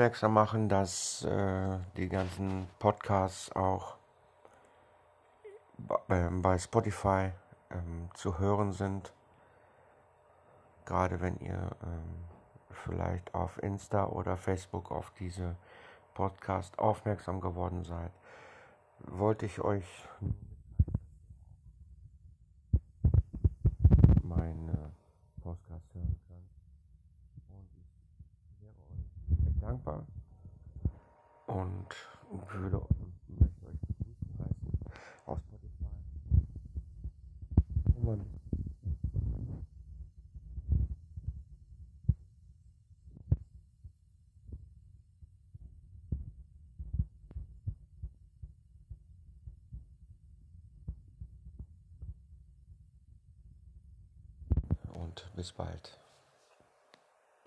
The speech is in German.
aufmerksam machen, dass äh, die ganzen Podcasts auch ähm, bei Spotify ähm, zu hören sind. Gerade wenn ihr ähm, vielleicht auf Insta oder Facebook auf diese Podcast aufmerksam geworden seid, wollte ich euch meine Podcast hören kann. Und ich wäre euch dankbar und würde möchte euch begrüßen heißen auf Spotify. und bis bald.